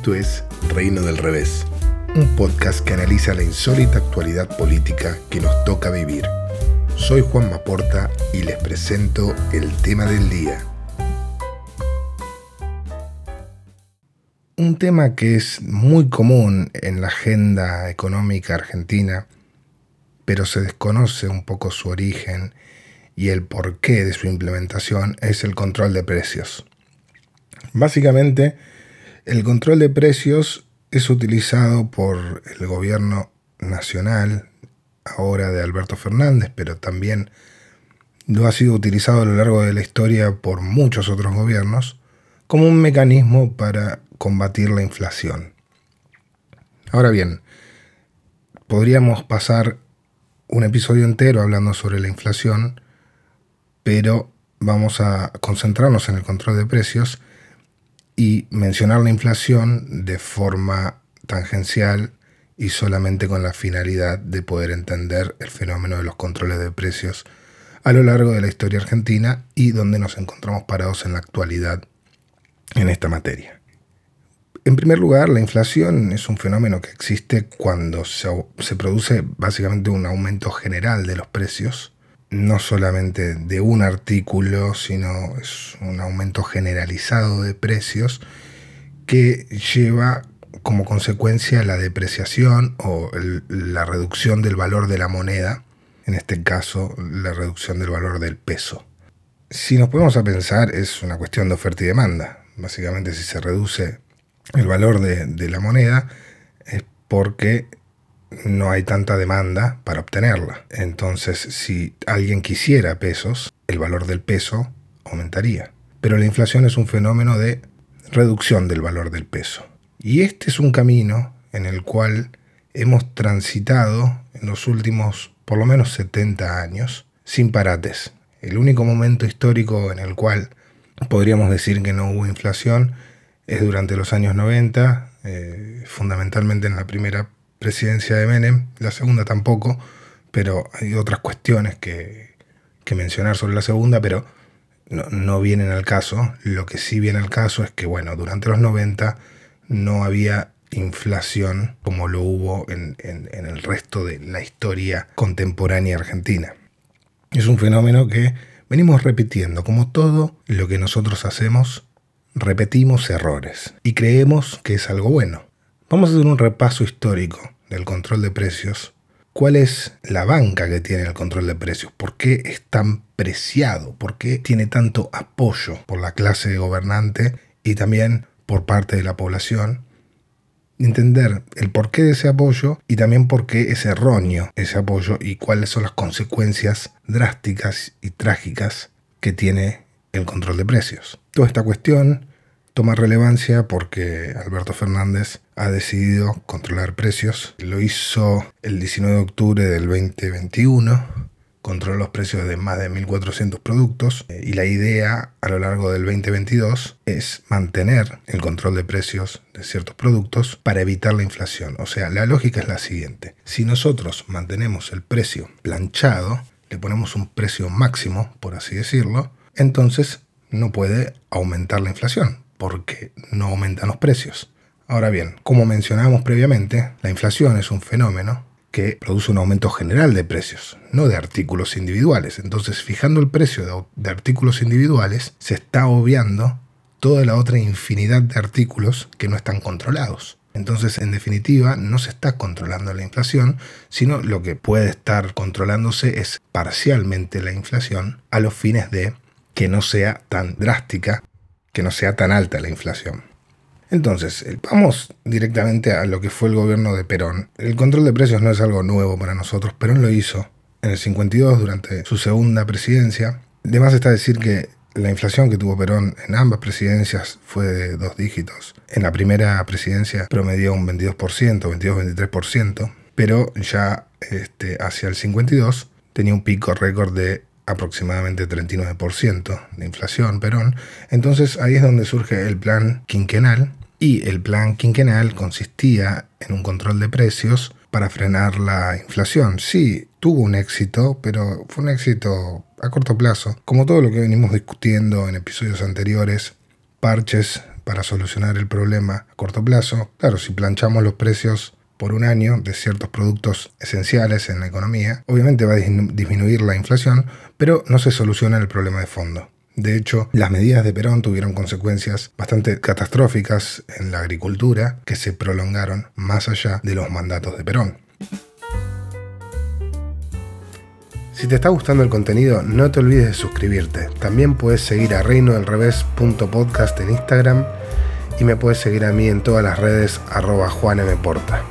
Esto es Reino del Revés, un podcast que analiza la insólita actualidad política que nos toca vivir. Soy Juan Maporta y les presento el tema del día. Un tema que es muy común en la agenda económica argentina, pero se desconoce un poco su origen y el porqué de su implementación, es el control de precios. Básicamente, el control de precios es utilizado por el gobierno nacional, ahora de Alberto Fernández, pero también lo ha sido utilizado a lo largo de la historia por muchos otros gobiernos, como un mecanismo para combatir la inflación. Ahora bien, podríamos pasar un episodio entero hablando sobre la inflación, pero vamos a concentrarnos en el control de precios y mencionar la inflación de forma tangencial y solamente con la finalidad de poder entender el fenómeno de los controles de precios a lo largo de la historia argentina y donde nos encontramos parados en la actualidad en esta materia. En primer lugar, la inflación es un fenómeno que existe cuando se, se produce básicamente un aumento general de los precios no solamente de un artículo, sino es un aumento generalizado de precios que lleva como consecuencia la depreciación o la reducción del valor de la moneda, en este caso la reducción del valor del peso. Si nos ponemos a pensar, es una cuestión de oferta y demanda. Básicamente, si se reduce el valor de, la moneda, es porque no hay tanta demanda para obtenerla. Entonces, si alguien quisiera pesos, el valor del peso aumentaría. Pero la inflación es un fenómeno de reducción del valor del peso. Y este es un camino en el cual hemos transitado en los últimos por lo menos 70 años sin parates. El único momento histórico en el cual podríamos decir que no hubo inflación es durante los años 90, eh, fundamentalmente en la primera presidencia de Menem, la segunda tampoco, pero hay otras cuestiones que, mencionar sobre la segunda, pero no, vienen al caso. Lo que sí viene al caso es que, bueno, durante los 90 no había inflación como lo hubo en, en, el resto de la historia contemporánea argentina. Es un fenómeno que venimos repitiendo, como todo lo que nosotros hacemos, repetimos errores y creemos que es algo bueno. Vamos a hacer un repaso histórico del control de precios. ¿Cuál es la banca que tiene el control de precios? ¿Por qué es tan preciado? ¿Por qué tiene tanto apoyo por la clase gobernante y también por parte de la población? Entender el porqué de ese apoyo y también por qué es erróneo ese apoyo y cuáles son las consecuencias drásticas y trágicas que tiene el control de precios. Toda esta cuestión toma relevancia porque Alberto Fernández ha decidido controlar precios. Lo hizo el 19 de octubre del 2021. Controló los precios de más de 1.400 productos eh, y la idea a lo largo del 2022 es mantener el control de precios de ciertos productos para evitar la inflación. O sea, la lógica es la siguiente. Si nosotros mantenemos el precio planchado, le ponemos un precio máximo, por así decirlo, entonces no puede aumentar la inflación porque no aumentan los precios. Ahora bien, como mencionábamos previamente, la inflación es un fenómeno que produce un aumento general de precios, no de artículos individuales. Entonces, fijando el precio de, artículos individuales, se está obviando toda la otra infinidad de artículos que no están controlados. Entonces, en definitiva, no se está controlando la inflación, sino lo que puede estar controlándose es parcialmente la inflación a los fines de que no sea tan drástica que no sea tan alta la inflación. Entonces, eh, vamos directamente a lo que fue el gobierno de Perón. El control de precios no es algo nuevo para nosotros. Perón lo hizo en el 52 durante su segunda presidencia. Además está decir que la inflación que tuvo Perón en ambas presidencias fue de dos dígitos. En la primera presidencia promedió un 22%, 22-23%, pero ya este, hacia el 52 tenía un pico récord de aproximadamente 39% de inflación, Perón. Entonces ahí es donde surge el plan quinquenal y el plan quinquenal consistía en un control de precios para frenar la inflación. Sí, tuvo un éxito, pero fue un éxito a corto plazo. Como todo lo que venimos discutiendo en episodios anteriores, parches para solucionar el problema a corto plazo. Claro, si planchamos los precios por un año de ciertos productos esenciales en la economía, obviamente va a disminuir la inflación, pero no se soluciona el problema de fondo. De hecho, las medidas de Perón tuvieron consecuencias bastante catastróficas en la agricultura que se prolongaron más allá de los mandatos de Perón. Si te está gustando el contenido, no te olvides de suscribirte. También puedes seguir a reinodelrevés.podcast en Instagram y me puedes seguir a mí en todas las redes arroba juanmporta.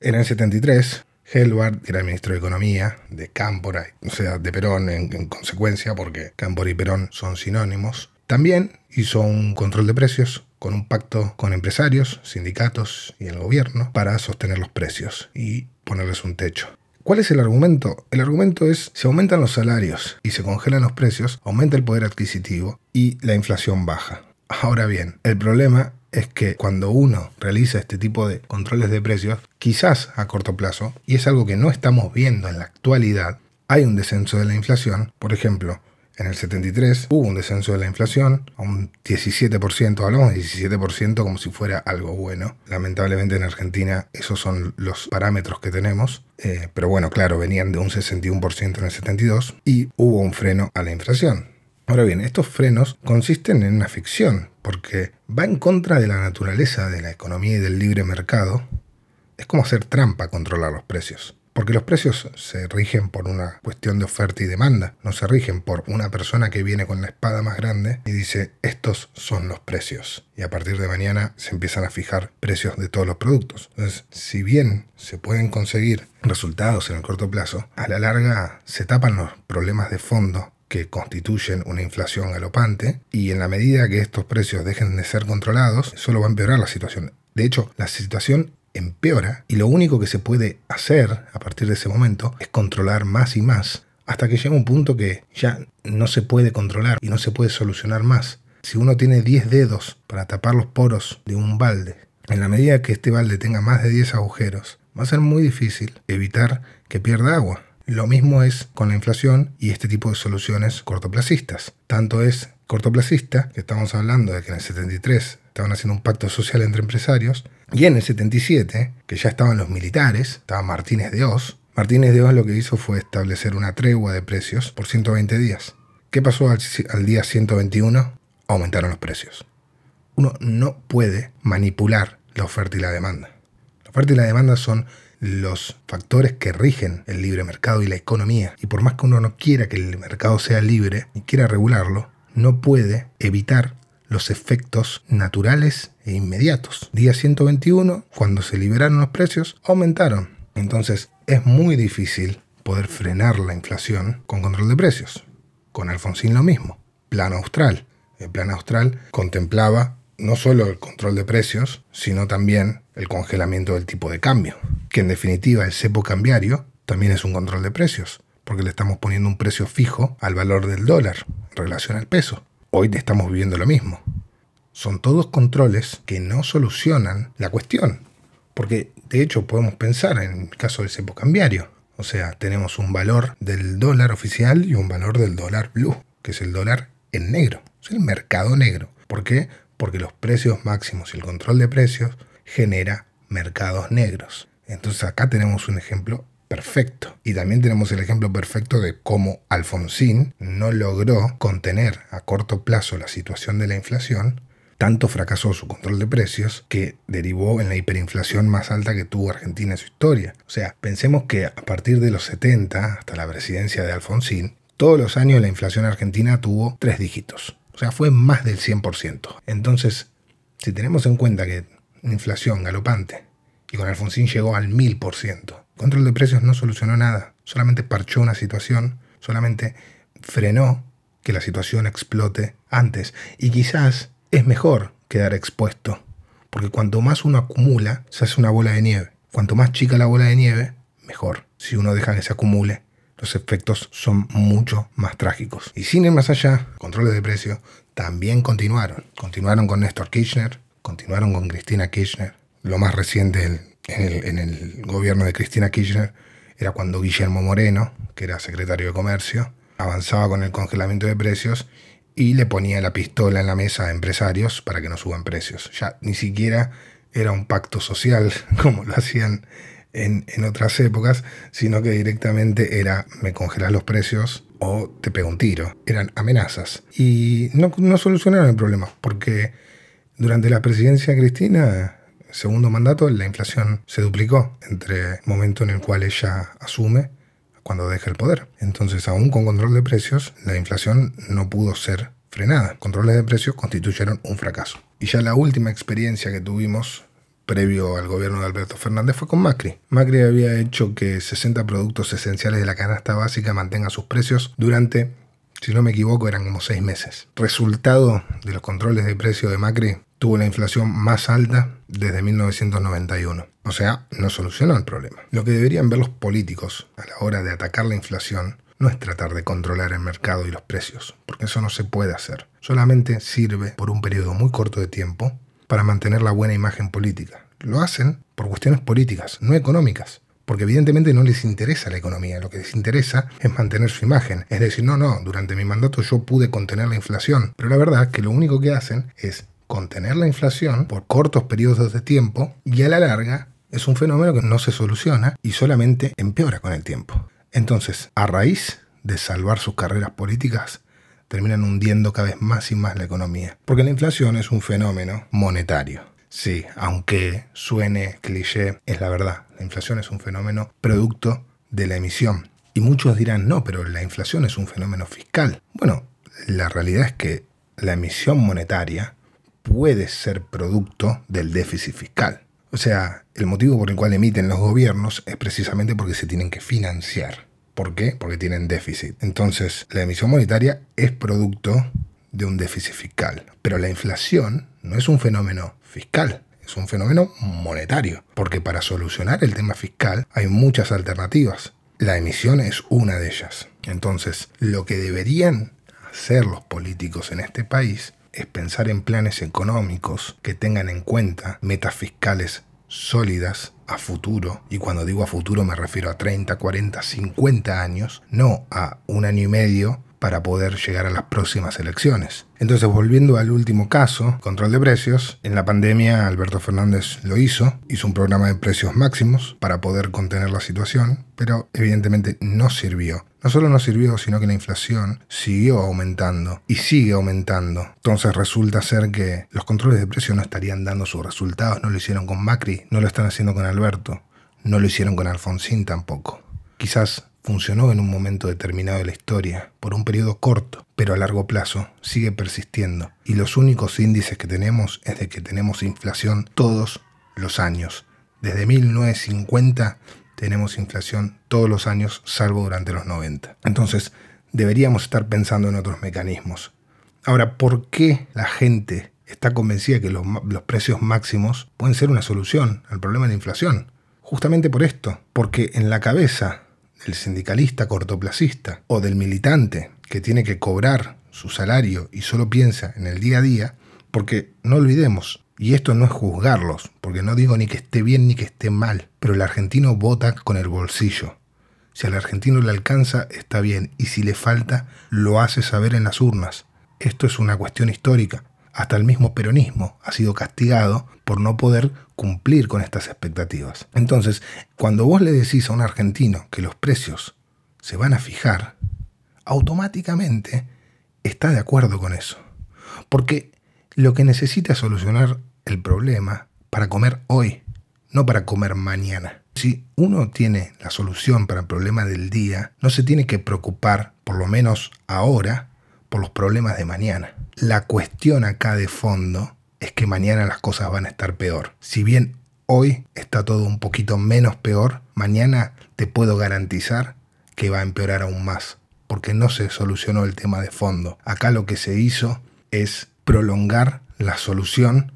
En el 73, Helbart, que era el ministro de Economía de Cámpora, o sea, de Perón en, en consecuencia, porque Cámpora y Perón son sinónimos, también hizo un control de precios con un pacto con empresarios, sindicatos y el gobierno para sostener los precios y ponerles un techo. ¿Cuál es el argumento? El argumento es, si aumentan los salarios y se congelan los precios, aumenta el poder adquisitivo y la inflación baja. Ahora bien, el problema es que cuando uno realiza este tipo de controles de precios, quizás a corto plazo, y es algo que no estamos viendo en la actualidad, hay un descenso de la inflación. Por ejemplo, en el 73 hubo un descenso de la inflación a un 17%, hablamos de 17% como si fuera algo bueno. Lamentablemente en Argentina esos son los parámetros que tenemos, eh, pero bueno, claro, venían de un 61% en el 72 y hubo un freno a la inflación. Ahora bien, estos frenos consisten en una ficción, porque va en contra de la naturaleza de la economía y del libre mercado. Es como hacer trampa controlar los precios. Porque los precios se rigen por una cuestión de oferta y demanda, no se rigen por una persona que viene con la espada más grande y dice estos son los precios. Y a partir de mañana se empiezan a fijar precios de todos los productos. Entonces, si bien se pueden conseguir resultados en el corto plazo, a la larga se tapan los problemas de fondo que constituyen una inflación galopante y en la medida que estos precios dejen de ser controlados, solo va a empeorar la situación. De hecho, la situación empeora y lo único que se puede hacer a partir de ese momento es controlar más y más hasta que llega un punto que ya no se puede controlar y no se puede solucionar más. Si uno tiene 10 dedos para tapar los poros de un balde, en la medida que este balde tenga más de 10 agujeros, va a ser muy difícil evitar que pierda agua. Lo mismo es con la inflación y este tipo de soluciones cortoplacistas. Tanto es cortoplacista, que estamos hablando de que en el 73 estaban haciendo un pacto social entre empresarios, y en el 77, que ya estaban los militares, estaba Martínez de Oz, Martínez de Oz lo que hizo fue establecer una tregua de precios por 120 días. ¿Qué pasó al, al día 121? Aumentaron los precios. Uno no puede manipular la oferta y la demanda. La oferta y la demanda son los factores que rigen el libre mercado y la economía. Y por más que uno no quiera que el mercado sea libre y quiera regularlo, no puede evitar los efectos naturales e inmediatos. Día 121, cuando se liberaron los precios, aumentaron. Entonces es muy difícil poder frenar la inflación con control de precios. Con Alfonsín lo mismo. Plan austral. El plan austral contemplaba no solo el control de precios, sino también el congelamiento del tipo de cambio, que en definitiva el cepo cambiario también es un control de precios, porque le estamos poniendo un precio fijo al valor del dólar en relación al peso. Hoy estamos viviendo lo mismo. Son todos controles que no solucionan la cuestión, porque de hecho podemos pensar en el caso del cepo cambiario. O sea, tenemos un valor del dólar oficial y un valor del dólar blue, que es el dólar en negro, es el mercado negro. ¿Por qué? porque los precios máximos y el control de precios genera mercados negros. Entonces acá tenemos un ejemplo perfecto. Y también tenemos el ejemplo perfecto de cómo Alfonsín no logró contener a corto plazo la situación de la inflación, tanto fracasó su control de precios que derivó en la hiperinflación más alta que tuvo Argentina en su historia. O sea, pensemos que a partir de los 70 hasta la presidencia de Alfonsín, todos los años la inflación argentina tuvo tres dígitos. O sea, fue más del 100%. Entonces, si tenemos en cuenta que inflación galopante y con Alfonsín llegó al 1000%, control de precios no solucionó nada, solamente parchó una situación, solamente frenó que la situación explote antes. Y quizás es mejor quedar expuesto, porque cuanto más uno acumula, se hace una bola de nieve. Cuanto más chica la bola de nieve, mejor. Si uno deja que se acumule, los efectos son mucho más trágicos. Y sin ir más allá, controles de precio también continuaron. Continuaron con Néstor Kirchner, continuaron con Cristina Kirchner. Lo más reciente en el, gobierno de Cristina Kirchner era cuando Guillermo Moreno, que era secretario de Comercio, avanzaba con el congelamiento de precios y le ponía la pistola en la mesa a empresarios para que no suban precios. Ya ni siquiera era un pacto social como lo hacían en, otras épocas, sino que directamente era me congelas los precios o te pego un tiro. Eran amenazas. Y no solucionaron el problema, porque durante la presidencia de Cristina, segundo mandato, la inflación se duplicó entre el momento en el cual ella asume cuando deja el poder. Entonces, aún con control de precios, la inflación no pudo ser frenada. Controles de precios constituyeron un fracaso. Y ya la última experiencia que tuvimos previo al gobierno de Alberto Fernández fue con Macri. Macri había hecho que 60 productos esenciales de la canasta básica mantengan sus precios durante, si no me equivoco, eran como seis meses. Resultado de los controles de precio de Macri, tuvo la inflación más alta desde 1991. O sea, no solucionó el problema. Lo que deberían ver los políticos a la hora de atacar la inflación no es tratar de controlar el mercado y los precios, porque eso no se puede hacer. Solamente sirve por un periodo muy corto de tiempo para mantener la buena imagen política. Lo hacen por cuestiones políticas, no económicas. Porque evidentemente no les interesa la economía, lo que les interesa es mantener su imagen. Es decir, no, no, durante mi mandato yo pude contener la inflación. Pero la verdad es que lo único que hacen es contener la inflación por cortos periodos de tiempo y a la larga es un fenómeno que no se soluciona y solamente empeora con el tiempo. Entonces, a raíz de salvar sus carreras políticas, terminan hundiendo cada vez más y más la economía. Porque la inflación es un fenómeno monetario. Sí, aunque suene cliché, es la verdad. La inflación es un fenómeno producto de la emisión. Y muchos dirán, no, pero la inflación es un fenómeno fiscal. Bueno, la realidad es que la emisión monetaria puede ser producto del déficit fiscal. O sea, el motivo por el cual emiten los gobiernos es precisamente porque se tienen que financiar. ¿Por qué? Porque tienen déficit. Entonces, la emisión monetaria es producto de un déficit fiscal. Pero la inflación no es un fenómeno fiscal, es un fenómeno monetario. Porque para solucionar el tema fiscal hay muchas alternativas. La emisión es una de ellas. Entonces, lo que deberían hacer los políticos en este país es pensar en planes económicos que tengan en cuenta metas fiscales sólidas a futuro, y cuando digo a futuro me refiero a 30, 40, 50 años, no a un año y medio para poder llegar a las próximas elecciones. Entonces, volviendo al último caso, control de precios, en la pandemia Alberto Fernández lo hizo, hizo un programa de precios máximos para poder contener la situación, pero evidentemente no sirvió. No solo no sirvió, sino que la inflación siguió aumentando y sigue aumentando. Entonces resulta ser que los controles de precios no estarían dando sus resultados, no lo hicieron con Macri, no lo están haciendo con Alberto, no lo hicieron con Alfonsín tampoco. Quizás funcionó en un momento determinado de la historia, por un periodo corto, pero a largo plazo sigue persistiendo. Y los únicos índices que tenemos es de que tenemos inflación todos los años. Desde 1950 tenemos inflación todos los años, salvo durante los 90. Entonces, deberíamos estar pensando en otros mecanismos. Ahora, ¿por qué la gente está convencida que los, los precios máximos pueden ser una solución al problema de la inflación? Justamente por esto, porque en la cabeza del sindicalista cortoplacista o del militante que tiene que cobrar su salario y solo piensa en el día a día, porque no olvidemos, y esto no es juzgarlos, porque no digo ni que esté bien ni que esté mal, pero el argentino vota con el bolsillo. Si al argentino le alcanza, está bien, y si le falta, lo hace saber en las urnas. Esto es una cuestión histórica. Hasta el mismo peronismo ha sido castigado por no poder cumplir con estas expectativas. Entonces, cuando vos le decís a un argentino que los precios se van a fijar, automáticamente está de acuerdo con eso. Porque lo que necesita es solucionar el problema para comer hoy, no para comer mañana. Si uno tiene la solución para el problema del día, no se tiene que preocupar, por lo menos ahora, por los problemas de mañana. La cuestión acá de fondo es que mañana las cosas van a estar peor. Si bien hoy está todo un poquito menos peor, mañana te puedo garantizar que va a empeorar aún más, porque no se solucionó el tema de fondo. Acá lo que se hizo es prolongar la solución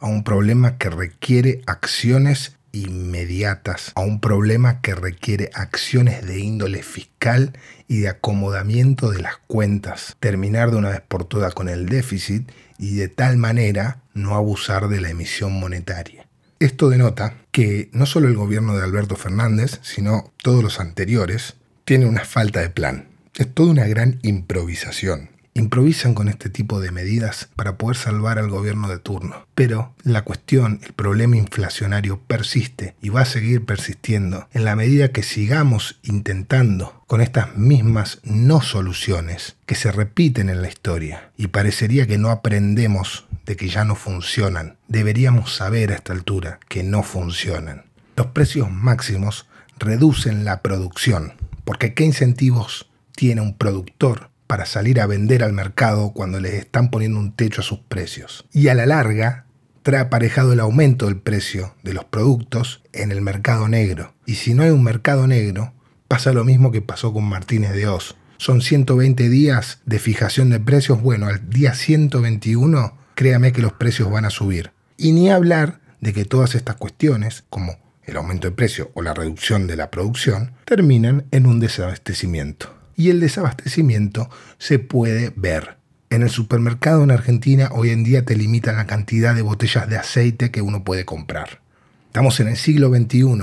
a un problema que requiere acciones inmediatas a un problema que requiere acciones de índole fiscal y de acomodamiento de las cuentas, terminar de una vez por todas con el déficit y de tal manera no abusar de la emisión monetaria. Esto denota que no solo el gobierno de Alberto Fernández, sino todos los anteriores, tiene una falta de plan. Es toda una gran improvisación. Improvisan con este tipo de medidas para poder salvar al gobierno de turno. Pero la cuestión, el problema inflacionario persiste y va a seguir persistiendo en la medida que sigamos intentando con estas mismas no soluciones que se repiten en la historia y parecería que no aprendemos de que ya no funcionan. Deberíamos saber a esta altura que no funcionan. Los precios máximos reducen la producción, porque ¿qué incentivos tiene un productor para salir a vender al mercado cuando les están poniendo un techo a sus precios? Y a la larga trae aparejado el aumento del precio de los productos en el mercado negro. Y si no hay un mercado negro, pasa lo mismo que pasó con Martínez de Oz. Son 120 días de fijación de precios. Bueno, al día 121, créame que los precios van a subir. Y ni hablar de que todas estas cuestiones, como el aumento de precio o la reducción de la producción, terminan en un desabastecimiento. Y el desabastecimiento se puede ver. En el supermercado en Argentina hoy en día te limitan la cantidad de botellas de aceite que uno puede comprar. Estamos en el siglo XXI,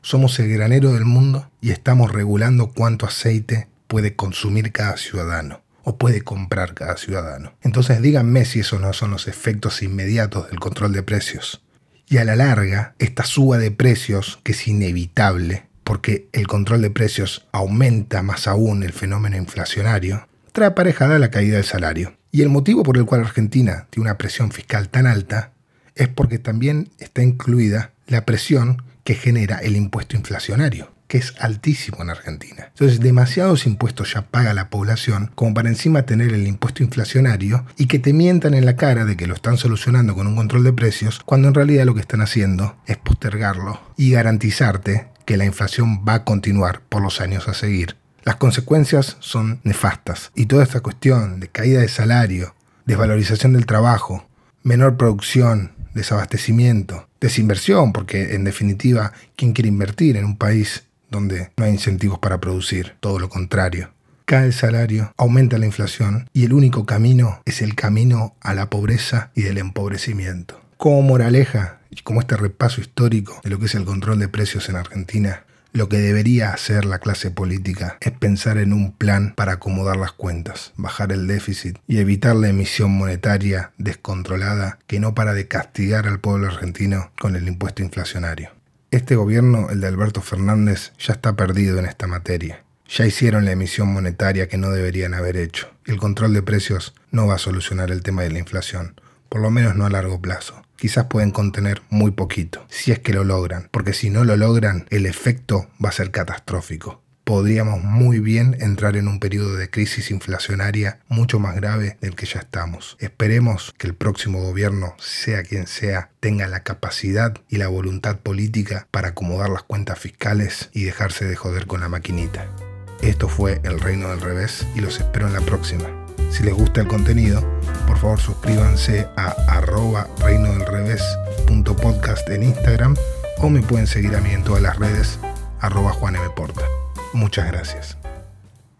somos el granero del mundo y estamos regulando cuánto aceite puede consumir cada ciudadano o puede comprar cada ciudadano. Entonces díganme si esos no son los efectos inmediatos del control de precios. Y a la larga, esta suba de precios, que es inevitable, porque el control de precios aumenta más aún el fenómeno inflacionario, trae aparejada la caída del salario. Y el motivo por el cual Argentina tiene una presión fiscal tan alta es porque también está incluida la presión que genera el impuesto inflacionario que es altísimo en Argentina. Entonces, demasiados impuestos ya paga la población como para encima tener el impuesto inflacionario y que te mientan en la cara de que lo están solucionando con un control de precios, cuando en realidad lo que están haciendo es postergarlo y garantizarte que la inflación va a continuar por los años a seguir. Las consecuencias son nefastas y toda esta cuestión de caída de salario, desvalorización del trabajo, menor producción, desabastecimiento, desinversión, porque en definitiva, ¿quién quiere invertir en un país donde no hay incentivos para producir, todo lo contrario. Cae el salario, aumenta la inflación y el único camino es el camino a la pobreza y del empobrecimiento. Como moraleja y como este repaso histórico de lo que es el control de precios en Argentina, lo que debería hacer la clase política es pensar en un plan para acomodar las cuentas, bajar el déficit y evitar la emisión monetaria descontrolada que no para de castigar al pueblo argentino con el impuesto inflacionario. Este gobierno, el de Alberto Fernández, ya está perdido en esta materia. Ya hicieron la emisión monetaria que no deberían haber hecho. El control de precios no va a solucionar el tema de la inflación, por lo menos no a largo plazo. Quizás pueden contener muy poquito, si es que lo logran, porque si no lo logran, el efecto va a ser catastrófico podríamos muy bien entrar en un periodo de crisis inflacionaria mucho más grave del que ya estamos. Esperemos que el próximo gobierno, sea quien sea, tenga la capacidad y la voluntad política para acomodar las cuentas fiscales y dejarse de joder con la maquinita. Esto fue El Reino del Revés y los espero en la próxima. Si les gusta el contenido, por favor suscríbanse a arroba reino del revés en Instagram o me pueden seguir a mí en todas las redes arroba Juan. Muchas gracias.